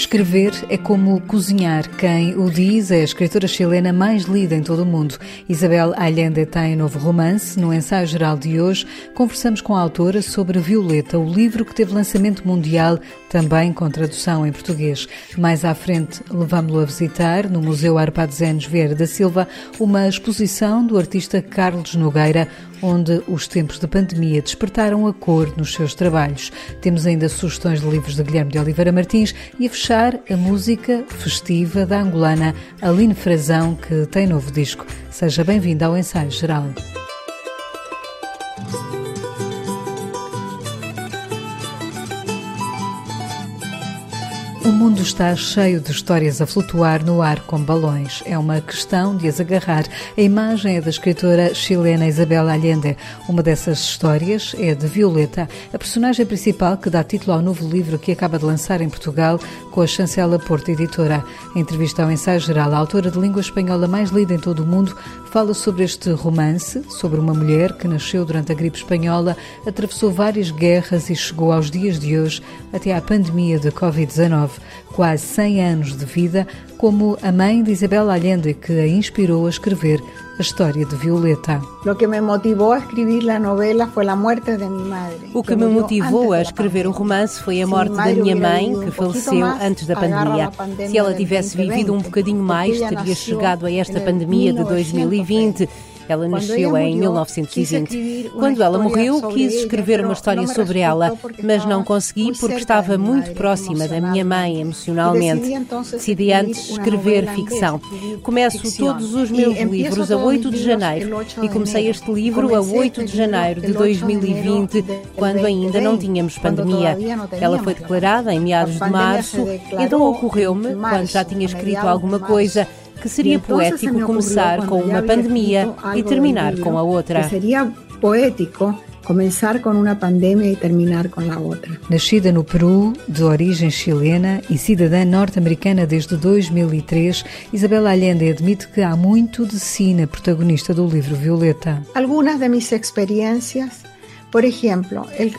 Escrever é como cozinhar. Quem o diz é a escritora chilena mais lida em todo o mundo. Isabel Allende tem novo romance. No ensaio geral de hoje, conversamos com a autora sobre Violeta, o livro que teve lançamento mundial, também com tradução em português. Mais à frente, levamos-lo a visitar, no Museu Arpadezenos Vieira da Silva, uma exposição do artista Carlos Nogueira, onde os tempos de pandemia despertaram a cor nos seus trabalhos. Temos ainda sugestões de livros de Guilherme de Oliveira Martins e a fechar a música festiva da angolana Aline Frazão, que tem novo disco. Seja bem-vinda ao ensaio geral. O mundo está cheio de histórias a flutuar no ar como balões. É uma questão de as agarrar. A imagem é da escritora chilena Isabel Allende. Uma dessas histórias é de Violeta, a personagem principal que dá título ao novo livro que acaba de lançar em Portugal com a chancela Porto Editora. Em entrevista ao ensaio geral, a autora de língua espanhola mais lida em todo o mundo fala sobre este romance, sobre uma mulher que nasceu durante a gripe espanhola, atravessou várias guerras e chegou aos dias de hoje até à pandemia de Covid-19 quase 100 anos de vida, como a mãe de Isabel Allende, que a inspirou a escrever a história de Violeta. O que me motivou a escrever a novela foi a morte de minha mãe. O que me motivou a escrever o romance foi a morte da minha mãe, que faleceu antes da pandemia. Se ela tivesse vivido um bocadinho mais, teria chegado a esta pandemia de 2020 ela nasceu em 1920. Quando ela morreu, quis escrever uma história sobre ela, mas não consegui porque estava muito próxima da minha mãe emocionalmente. Decidi antes escrever ficção. Começo todos os meus livros a 8 de janeiro e comecei este livro a 8 de janeiro de 2020, quando ainda não tínhamos pandemia. Ela foi declarada em meados de março, então ocorreu-me, quando já tinha escrito alguma coisa, que seria poético começar com uma pandemia e terminar com a outra. Seria poético começar com uma pandemia e terminar com a outra. Nascida no Peru, de origem chilena e cidadã norte-americana desde 2003, Isabela Allende admite que há muito de si na protagonista do livro Violeta. Algumas de minhas experiências por exemplo, el,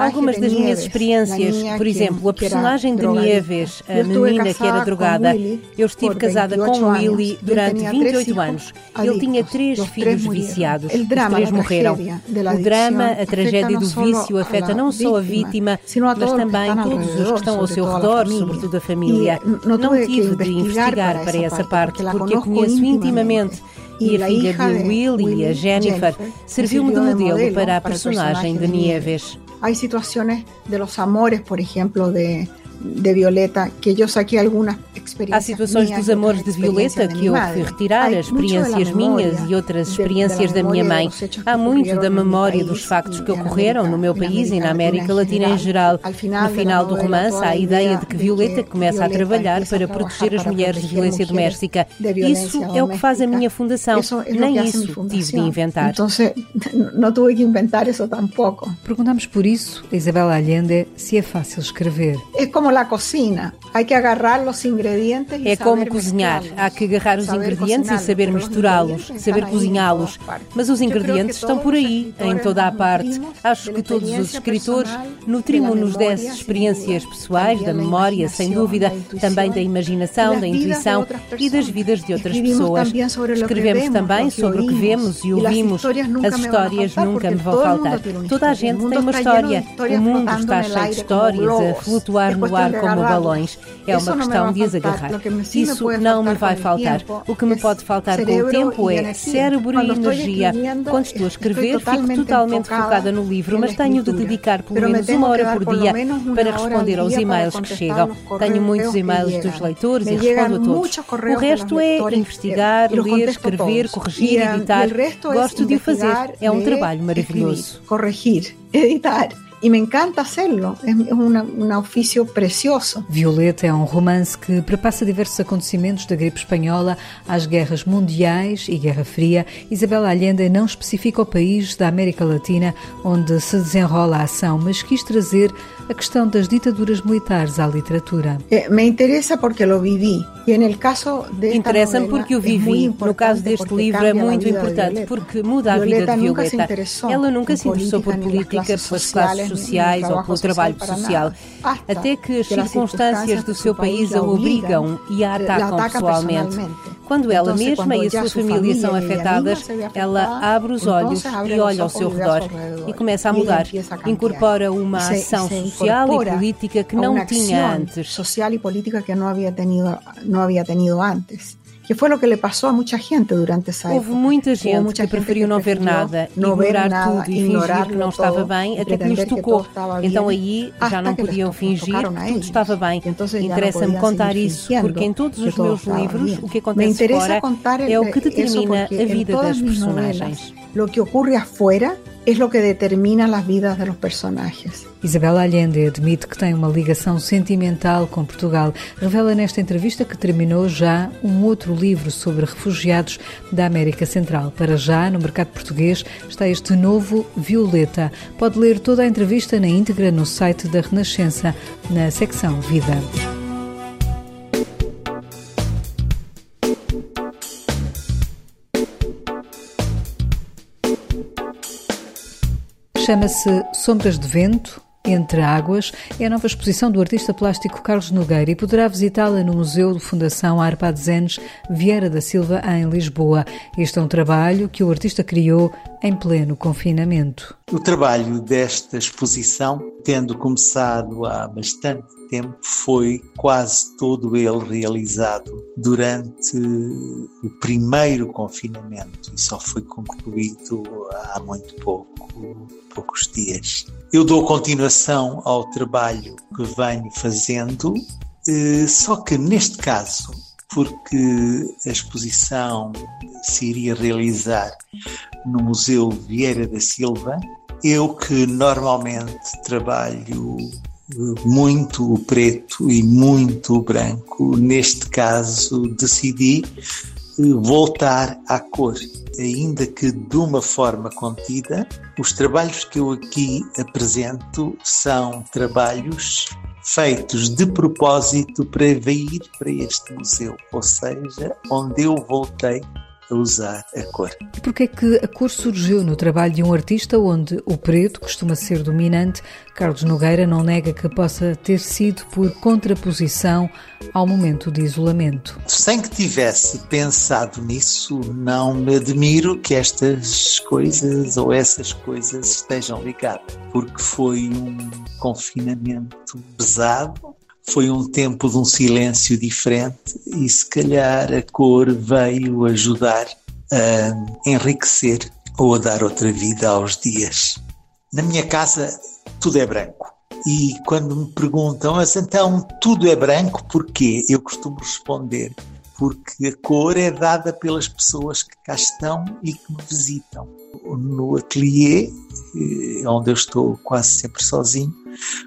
Algumas das minhas experiências, por exemplo, a personagem de Nieves, a menina que era drogada, eu estive casada com Willy durante 28 anos. Ele tinha três filhos viciados. Os três morreram. O drama, a tragédia do vício afeta não só a vítima, mas também todos os que estão ao seu redor, sobretudo a família. Não tive de investigar para essa parte, porque eu conheço intimamente e a filha de Will e a Jennifer serviu-me de modelo para a personagem de Nieves. Há situações de los amores, por exemplo, de de Violeta, que eu saquei algumas experiências. Há situações dos amores de Violeta que eu fui retirar, as experiências minhas e outras experiências da minha mãe. Há muito da memória dos factos que ocorreram no meu país e na América Latina em geral. No final do romance, há a ideia de que Violeta começa a trabalhar para proteger as mulheres de violência doméstica. Isso é o que faz a minha fundação. Nem isso tive de inventar. Então, não tive que inventar isso tampouco. Perguntamos por isso a Isabel Allende se é fácil escrever. É como la cocina. Hay que agarrar los ingredientes É como cozinhar. Há que agarrar os ingredientes e saber misturá-los, saber cozinhá-los. Mas os ingredientes estão por aí, em toda a parte. Acho que todos os escritores nutrimos-nos dessas experiências pessoais, da memória, sem dúvida, também da imaginação, da intuição e das vidas de outras pessoas. Escrevemos também sobre o que vemos e ouvimos. As histórias nunca me vão faltar. Toda a gente tem uma história. O mundo está cheio de histórias a flutuar no ar como balões. É uma questão de as agarrar. Isso não me vai faltar. O que me pode faltar com o tempo é cérebro e energia. Quando estou a escrever, fico totalmente focada no livro, mas tenho de dedicar pelo menos uma hora por dia para responder aos e-mails que chegam. Tenho muitos e-mails dos leitores e respondo a todos. O resto é investigar, ler, escrever, corrigir, editar. Gosto de o fazer. É um trabalho maravilhoso. Corrigir, editar e me encanta hacerlo. É um ofício precioso. Violeta é um romance que prepassa diversos acontecimentos da gripe espanhola às guerras mundiais e Guerra Fria. Isabel Allende não especifica o país da América Latina onde se desenrola a ação, mas quis trazer a questão das ditaduras militares à literatura. Eh, me interessa porque lo vivi. Interessa-me porque o vivi. No caso deste livro é muito importante porque muda a vida de Violeta. Ela nunca se interessou por política, pelas classes sociais ou pelo trabalho social, até que as circunstâncias do seu país a obrigam e a atacam pessoalmente. Quando ela mesma e a sua família são afetadas, ela abre os olhos e olha ao seu redor e começa a mudar. Incorpora uma ação social e política que não tinha antes. Social e política que não havia tenido, não havia tenido antes que foi o que lhe passou a muita gente durante essa Houve época. muita gente muita que preferiu não ver nada, não ignorar nada, tudo e fingir que não estava bem, até que nos tocou. Então aí já não podiam fingir que tudo estava bem. Interessa-me contar isso, porque em todos os meus livros o que acontece fora é o que determina a vida das personagens. O que ocorre afuera é o que determina as vidas dos personagens. Isabel Allende admite que tem uma ligação sentimental com Portugal. Revela nesta entrevista que terminou já um outro livro sobre refugiados da América Central. Para já, no mercado português, está este novo Violeta. Pode ler toda a entrevista na íntegra no site da Renascença, na secção Vida. Chama-se Sombras de Vento, entre Águas é a nova exposição do artista plástico Carlos Nogueira e poderá visitá-la no Museu de Fundação Arpadzenes Vieira da Silva, em Lisboa. Este é um trabalho que o artista criou em pleno confinamento. O trabalho desta exposição, tendo começado há bastante tempo, foi quase todo ele realizado durante o primeiro confinamento e só foi concluído há muito pouco, poucos dias. Eu dou continuação ao trabalho que venho fazendo, eh, só que neste caso, porque a exposição se iria realizar no Museu Vieira da Silva, eu que normalmente trabalho muito o preto e muito o branco, neste caso decidi eh, voltar à cor, ainda que de uma forma contida. Os trabalhos que eu aqui apresento são trabalhos feitos de propósito para vir para este museu, ou seja, onde eu voltei usar a cor. Porquê é que a cor surgiu no trabalho de um artista onde o preto costuma ser dominante? Carlos Nogueira não nega que possa ter sido por contraposição ao momento de isolamento. Sem que tivesse pensado nisso, não me admiro que estas coisas ou essas coisas estejam ligadas, porque foi um confinamento pesado, foi um tempo de um silêncio diferente e se calhar a cor veio ajudar a enriquecer ou a dar outra vida aos dias. Na minha casa tudo é branco. E quando me perguntam, mas então tudo é branco, porquê? Eu costumo responder, porque a cor é dada pelas pessoas que cá estão e que me visitam. No ateliê, eh, onde eu estou quase sempre sozinho,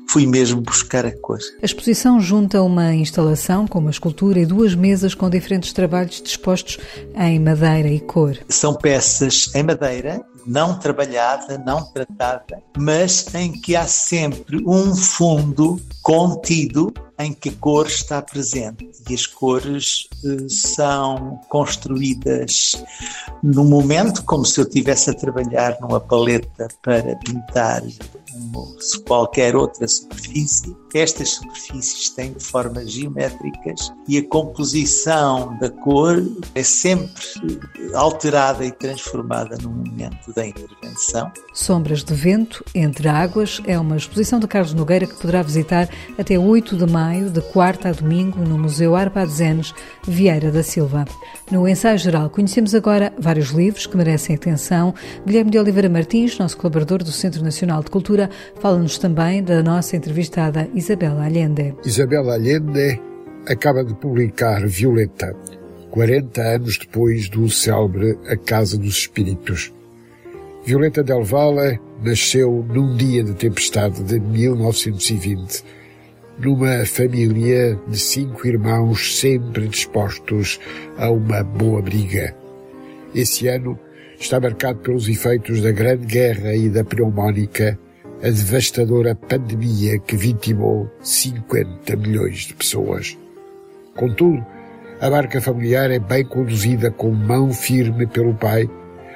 fui mesmo buscar a cor. A exposição junta uma instalação com uma escultura e duas mesas com diferentes trabalhos dispostos em madeira e cor. São peças em madeira, não trabalhada, não tratada, mas em que há sempre um fundo contido em que a cor está presente. E as cores eh, são construídas no momento, como se eu estivesse a trabalhar numa paleta para pintar qualquer outra superfície. Estas superfícies têm formas geométricas e a composição da cor é sempre alterada e transformada no momento da intervenção. Sombras de Vento entre Águas é uma exposição de Carlos Nogueira que poderá visitar até 8 de maio, de quarta a domingo, no Museu Arpadzenes, Vieira da Silva. No ensaio geral, conhecemos agora vários livros que merecem atenção. Guilherme de Oliveira Martins, nosso colaborador do Centro Nacional de Cultura, fala-nos também da nossa entrevistada Isabel Allende. Isabel Allende acaba de publicar Violeta, 40 anos depois do célebre A Casa dos Espíritos. Violeta Del Valle nasceu num dia de tempestade de 1920, numa família de cinco irmãos sempre dispostos a uma boa briga. Esse ano está marcado pelos efeitos da Grande Guerra e da pneumónica, a devastadora pandemia que vitimou 50 milhões de pessoas. Contudo, a barca familiar é bem conduzida com mão firme pelo pai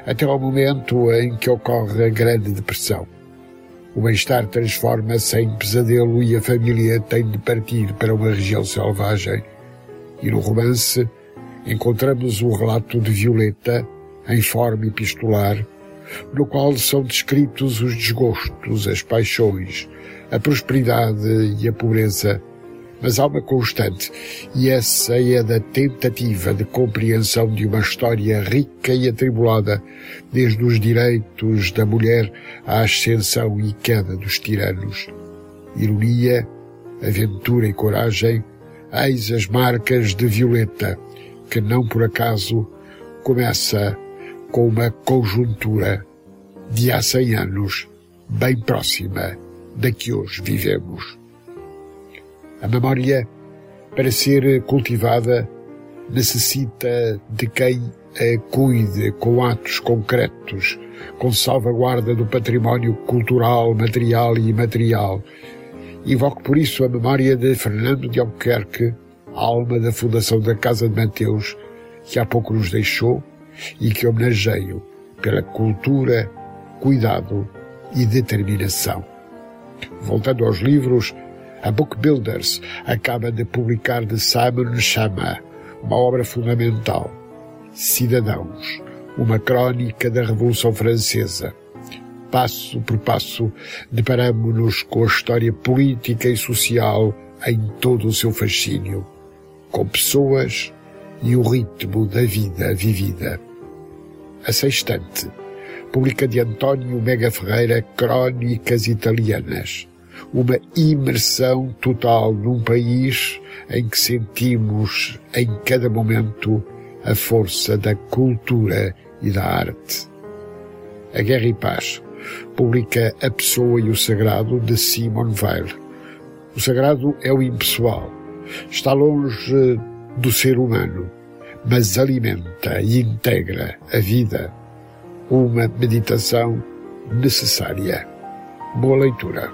até ao momento em que ocorre a Grande Depressão. O bem-estar transforma-se em pesadelo e a família tem de partir para uma região selvagem. E no romance encontramos o relato de Violeta, em forma epistolar, no qual são descritos os desgostos, as paixões, a prosperidade e a pobreza, mas há uma constante, e essa é da tentativa de compreensão de uma história rica e atribulada, desde os direitos da mulher à ascensão e queda dos tiranos. Ironia, aventura e coragem, eis as marcas de Violeta, que não por acaso começa com uma conjuntura de há cem anos bem próxima da que hoje vivemos. A memória, para ser cultivada, necessita de quem a cuide com atos concretos, com salvaguarda do património cultural, material e imaterial. Invoco por isso a memória de Fernando de Albuquerque, alma da fundação da Casa de Mateus, que há pouco nos deixou e que homenageio pela cultura, cuidado e determinação. Voltando aos livros, a Book Builders acaba de publicar de Simon Chama uma obra fundamental, Cidadãos, uma crónica da Revolução Francesa. Passo por passo, deparamos-nos com a história política e social em todo o seu fascínio, com pessoas e o ritmo da vida vivida. A sextante publica de António Mega Ferreira Crónicas Italianas, uma imersão total num país em que sentimos em cada momento a força da cultura e da arte. A Guerra e Paz publica A Pessoa e o Sagrado de Simone Weil. O sagrado é o impessoal. Está longe do ser humano, mas alimenta e integra a vida. Uma meditação necessária. Boa leitura.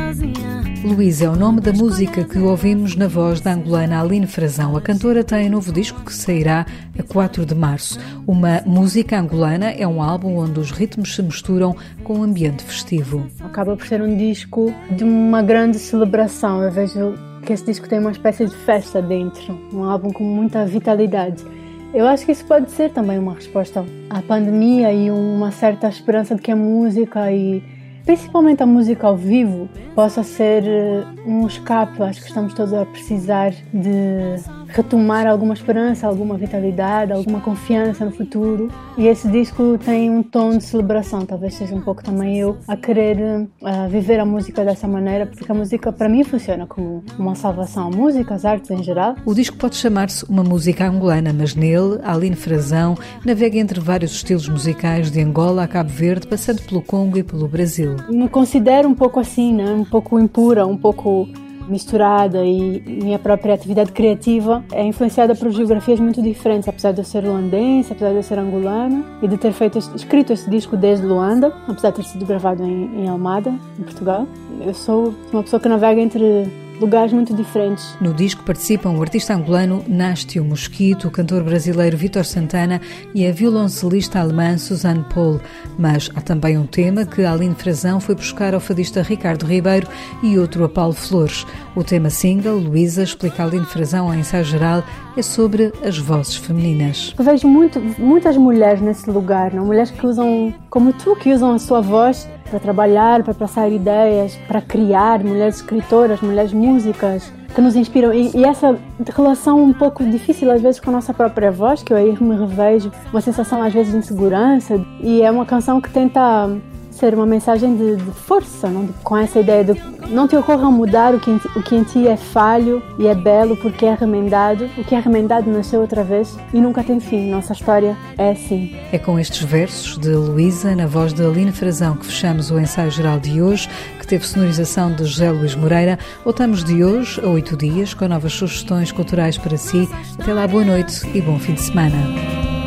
Sozinha. Luísa é o nome da música que ouvimos na voz da angolana Aline Frazão. A cantora tem um novo disco que sairá a 4 de março. Uma música angolana é um álbum onde os ritmos se misturam com o um ambiente festivo. Acaba por ser um disco de uma grande celebração. Eu vejo que esse disco tem uma espécie de festa dentro, um álbum com muita vitalidade. Eu acho que isso pode ser também uma resposta à pandemia e uma certa esperança de que a música e principalmente a música ao vivo, possa ser eh, um escape. Acho que estamos todos a precisar de retomar alguma esperança, alguma vitalidade, alguma confiança no futuro. E esse disco tem um tom de celebração, talvez seja um pouco também eu a querer uh, viver a música dessa maneira, porque a música para mim funciona como uma salvação. Música, as artes em geral. O disco pode chamar-se uma música angolana, mas nele, Aline Frazão navega entre vários estilos musicais de Angola a Cabo Verde, passando pelo Congo e pelo Brasil. Me considero um pouco assim, né? um pouco impura, um pouco misturada e minha própria atividade criativa é influenciada por geografias muito diferentes, apesar de eu ser holandense, apesar de eu ser angolana e de ter feito, escrito esse disco desde Luanda, apesar de ter sido gravado em, em Almada, em Portugal. Eu sou uma pessoa que navega entre lugares muito diferentes. No disco participam o artista angolano Nástio Mosquito, o cantor brasileiro Vitor Santana e a violoncelista alemã Suzanne Paul. Mas há também um tema que Aline Frazão foi buscar ao fadista Ricardo Ribeiro e outro a Paulo Flores. O tema single, Luísa, explica Aline Frazão em ensaio geral, é sobre as vozes femininas. Eu vejo muito, muitas mulheres nesse lugar, não? mulheres que usam, como tu, que usam a sua voz para trabalhar, para passar ideias, para criar, mulheres escritoras, mulheres músicas que nos inspiram. E, e, essa relação um pouco difícil às vezes com a nossa própria voz, que eu aí me revejo, uma sensação às vezes de insegurança. E é uma canção que tenta ser uma mensagem de, de força, com essa ideia de não te ocorra mudar o que, o que em ti é falho e é belo porque é remendado. O que é remendado nasceu outra vez e nunca tem fim. Nossa história é assim. É com estes versos de Luísa, na voz de Aline Frazão, que fechamos o ensaio geral de hoje, que teve sonorização de José Luís Moreira. Voltamos de hoje a oito dias com novas sugestões culturais para si. Até lá, boa noite e bom fim de semana.